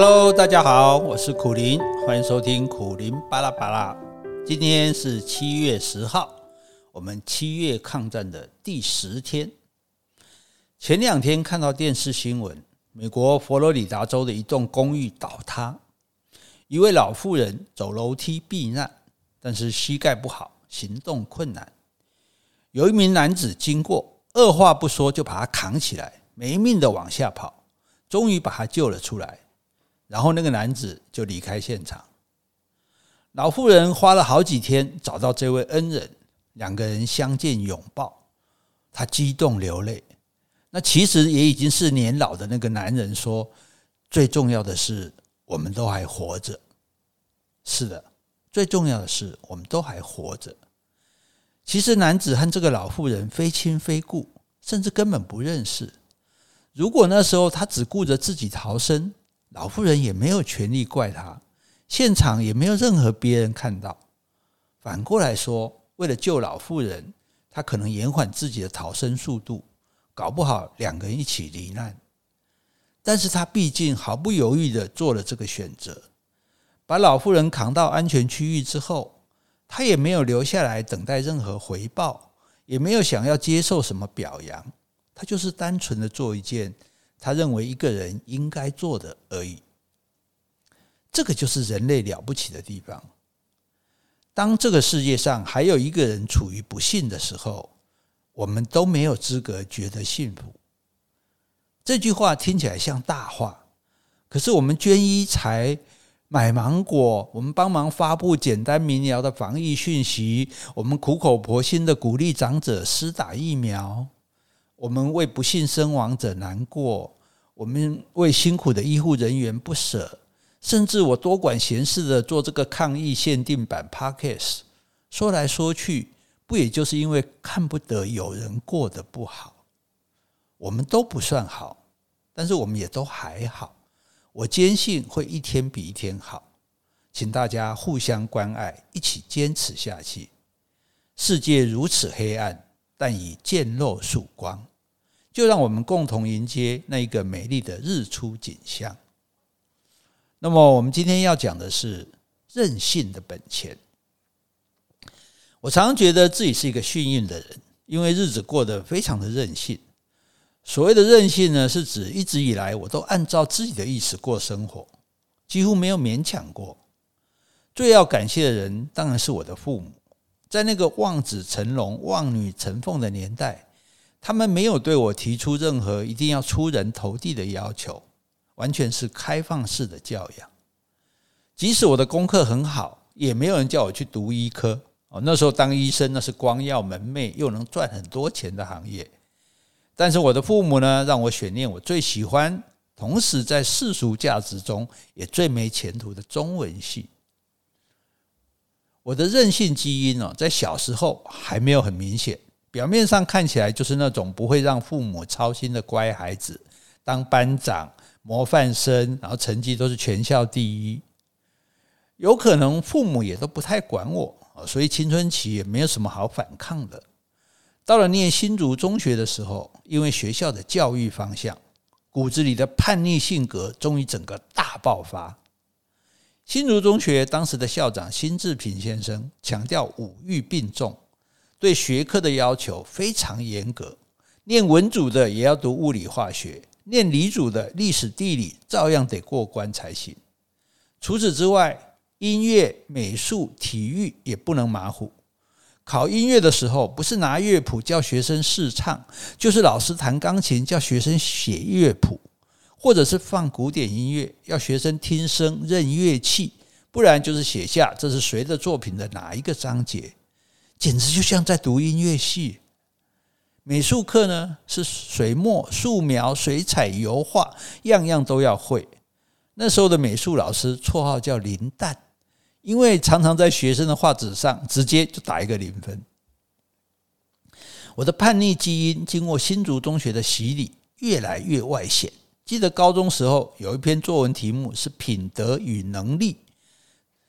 Hello，大家好，我是苦林，欢迎收听苦林巴拉巴拉。今天是七月十号，我们七月抗战的第十天。前两天看到电视新闻，美国佛罗里达州的一栋公寓倒塌，一位老妇人走楼梯避难，但是膝盖不好，行动困难。有一名男子经过，二话不说就把他扛起来，没命的往下跑，终于把他救了出来。然后那个男子就离开现场。老妇人花了好几天找到这位恩人，两个人相见拥抱，他激动流泪。那其实也已经是年老的那个男人说：“最重要的是，我们都还活着。”是的，最重要的是，我们都还活着。其实男子和这个老妇人非亲非故，甚至根本不认识。如果那时候他只顾着自己逃生，老妇人也没有权利怪他，现场也没有任何别人看到。反过来说，为了救老妇人，他可能延缓自己的逃生速度，搞不好两个人一起罹难。但是他毕竟毫不犹豫地做了这个选择，把老妇人扛到安全区域之后，他也没有留下来等待任何回报，也没有想要接受什么表扬，他就是单纯的做一件。他认为一个人应该做的而已，这个就是人类了不起的地方。当这个世界上还有一个人处于不幸的时候，我们都没有资格觉得幸福。这句话听起来像大话，可是我们捐医材、买芒果，我们帮忙发布简单明了的防疫讯息，我们苦口婆心的鼓励长者施打疫苗。我们为不幸身亡者难过，我们为辛苦的医护人员不舍，甚至我多管闲事的做这个抗疫限定版 Podcast，说来说去，不也就是因为看不得有人过得不好？我们都不算好，但是我们也都还好。我坚信会一天比一天好，请大家互相关爱，一起坚持下去。世界如此黑暗。但已渐落曙光，就让我们共同迎接那一个美丽的日出景象。那么，我们今天要讲的是任性的本钱。我常觉得自己是一个幸运的人，因为日子过得非常的任性。所谓的任性呢，是指一直以来我都按照自己的意思过生活，几乎没有勉强过。最要感谢的人，当然是我的父母。在那个望子成龙、望女成凤的年代，他们没有对我提出任何一定要出人头地的要求，完全是开放式的教养。即使我的功课很好，也没有人叫我去读医科。哦，那时候当医生那是光耀门楣又能赚很多钱的行业。但是我的父母呢，让我选念我最喜欢，同时在世俗价值中也最没前途的中文系。我的任性基因哦，在小时候还没有很明显，表面上看起来就是那种不会让父母操心的乖孩子，当班长、模范生，然后成绩都是全校第一。有可能父母也都不太管我，所以青春期也没有什么好反抗的。到了念新竹中学的时候，因为学校的教育方向，骨子里的叛逆性格终于整个大爆发。新竹中学当时的校长辛志平先生强调五育并重，对学科的要求非常严格。念文组的也要读物理化学，念理组的历史地理照样得过关才行。除此之外，音乐、美术、体育也不能马虎。考音乐的时候，不是拿乐谱叫学生试唱，就是老师弹钢琴叫学生写乐谱。或者是放古典音乐，要学生听声认乐器，不然就是写下这是谁的作品的哪一个章节，简直就像在读音乐系。美术课呢，是水墨、素描、水彩、油画，样样都要会。那时候的美术老师绰号叫零蛋，因为常常在学生的画纸上直接就打一个零分。我的叛逆基因经过新竹中学的洗礼，越来越外显。记得高中时候有一篇作文题目是品德与能力，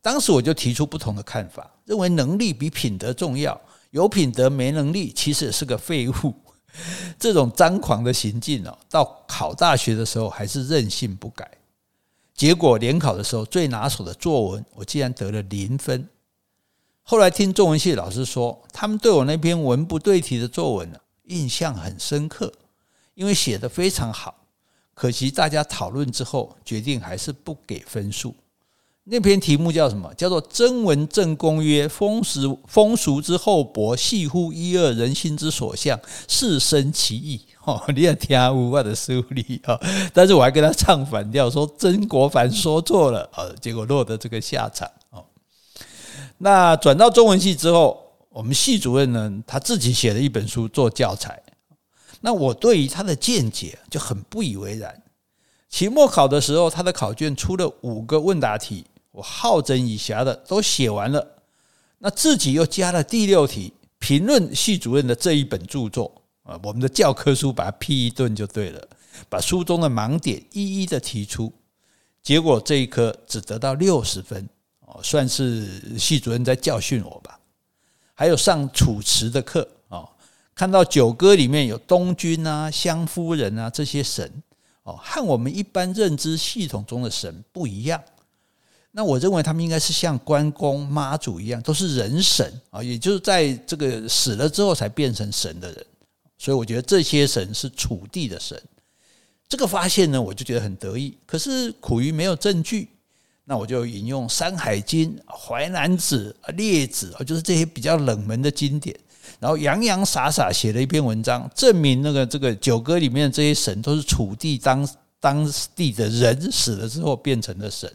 当时我就提出不同的看法，认为能力比品德重要，有品德没能力其实也是个废物。这种张狂的行径哦，到考大学的时候还是任性不改。结果联考的时候最拿手的作文，我竟然得了零分。后来听中文系老师说，他们对我那篇文不对题的作文呢，印象很深刻，因为写得非常好。可惜大家讨论之后，决定还是不给分数。那篇题目叫什么？叫做《曾文正公曰：风俗风俗之厚薄，系乎一二人心之所向，是生其义。哦，你也听无我的书里啊，但是我还跟他唱反调，说曾国藩说错了啊，结果落得这个下场。哦，那转到中文系之后，我们系主任呢，他自己写了一本书做教材。那我对于他的见解就很不以为然。期末考的时候，他的考卷出了五个问答题。我好整以暇的都写完了，那自己又加了第六题，评论系主任的这一本著作啊，我们的教科书把它批一顿就对了，把书中的盲点一一的提出，结果这一科只得到六十分哦，算是系主任在教训我吧。还有上楚辞的课，看到《九歌》里面有东君啊、湘夫人啊这些神哦，和我们一般认知系统中的神不一样。那我认为他们应该是像关公、妈祖一样，都是人神啊，也就是在这个死了之后才变成神的人。所以我觉得这些神是楚地的神。这个发现呢，我就觉得很得意。可是苦于没有证据，那我就引用《山海经》《淮南子》《列子》啊，就是这些比较冷门的经典，然后洋洋洒洒写了一篇文章，证明那个这个九歌里面的这些神都是楚地当当地的人死了之后变成的神。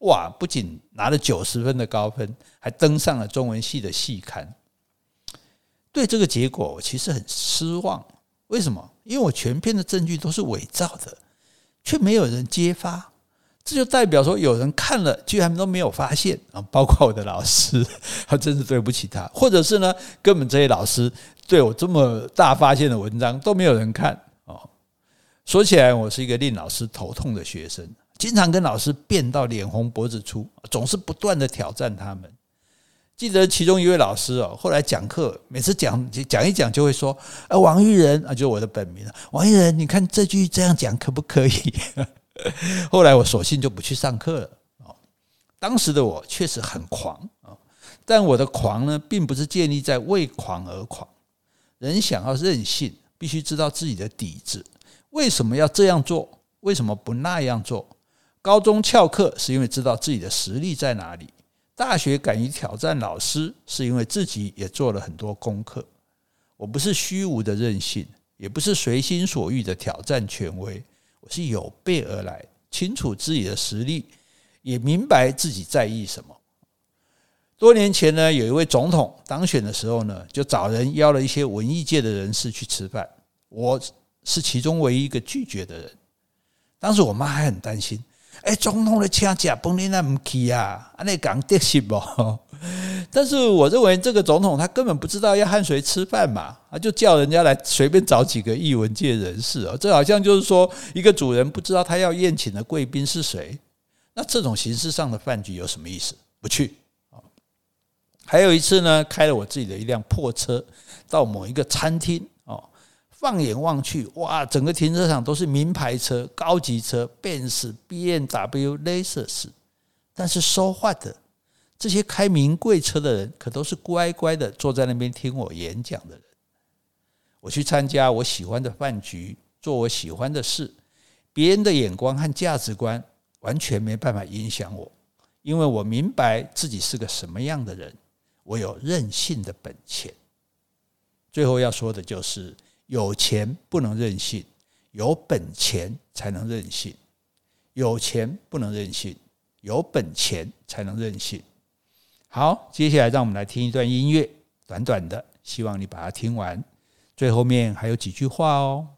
哇！不仅拿了九十分的高分，还登上了中文系的系刊。对这个结果，我其实很失望。为什么？因为我全篇的证据都是伪造的，却没有人揭发。这就代表说，有人看了，居然都没有发现 啊！包括我的老师，他 真是对不起他。或者是呢，根本这些老师对我这么大发现的文章都没有人看哦。说起来，我是一个令老师头痛的学生。经常跟老师辩到脸红脖子粗，总是不断的挑战他们。记得其中一位老师哦，后来讲课，每次讲讲一讲就会说：“啊，王玉仁啊，就是我的本名啊，王玉仁，你看这句这样讲可不可以？” 后来我索性就不去上课了。哦，当时的我确实很狂啊，但我的狂呢，并不是建立在为狂而狂。人想要任性，必须知道自己的底子，为什么要这样做？为什么不那样做？高中翘课是因为知道自己的实力在哪里，大学敢于挑战老师是因为自己也做了很多功课。我不是虚无的任性，也不是随心所欲的挑战权威，我是有备而来，清楚自己的实力，也明白自己在意什么。多年前呢，有一位总统当选的时候呢，就找人邀了一些文艺界的人士去吃饭，我是其中唯一一个拒绝的人。当时我妈还很担心。哎，总统的请假，本来那不去啊，那讲得失不？但是我认为这个总统他根本不知道要和谁吃饭嘛，他就叫人家来随便找几个艺文界人士啊，这好像就是说一个主人不知道他要宴请的贵宾是谁，那这种形式上的饭局有什么意思？不去。还有一次呢，开了我自己的一辆破车到某一个餐厅哦。放眼望去，哇，整个停车场都是名牌车、高级车，Benz、BMW、Lexus。但是说话的这些开名贵车的人，可都是乖乖的坐在那边听我演讲的人。我去参加我喜欢的饭局，做我喜欢的事，别人的眼光和价值观完全没办法影响我，因为我明白自己是个什么样的人，我有任性的本钱。最后要说的就是。有钱不能任性，有本钱才能任性。有钱不能任性，有本钱才能任性。好，接下来让我们来听一段音乐，短短的，希望你把它听完。最后面还有几句话哦。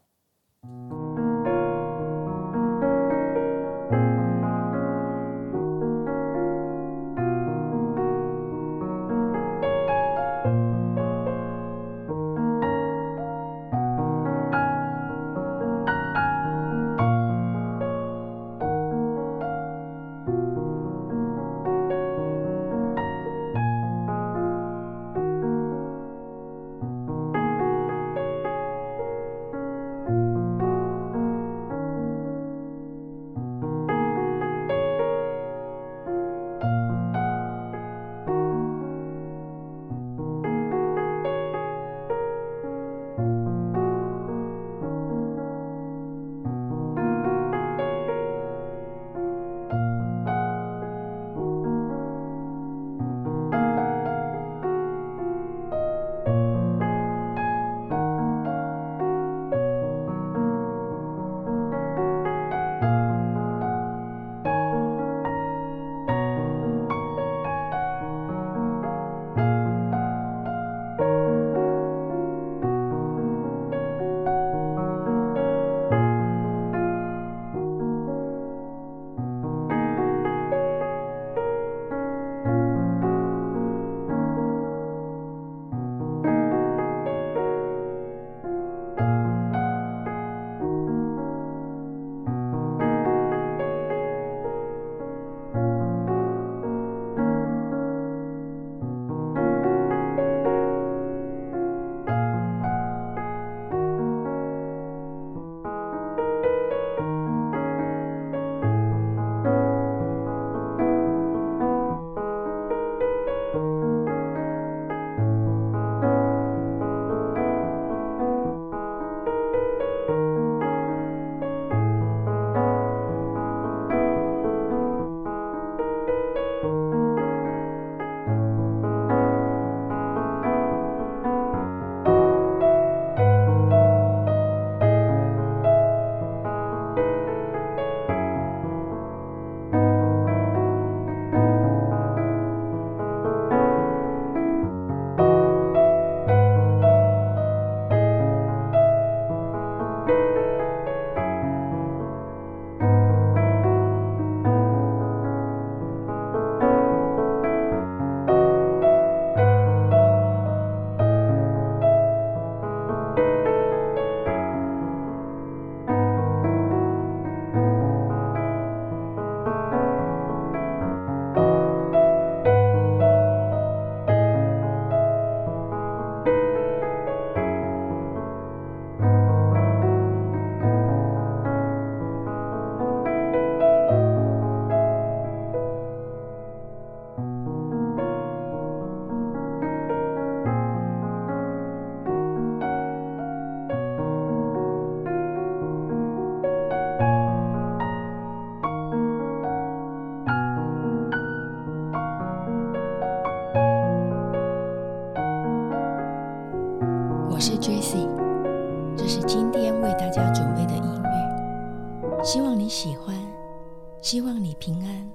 希望你平安，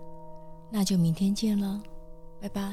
那就明天见了，拜拜。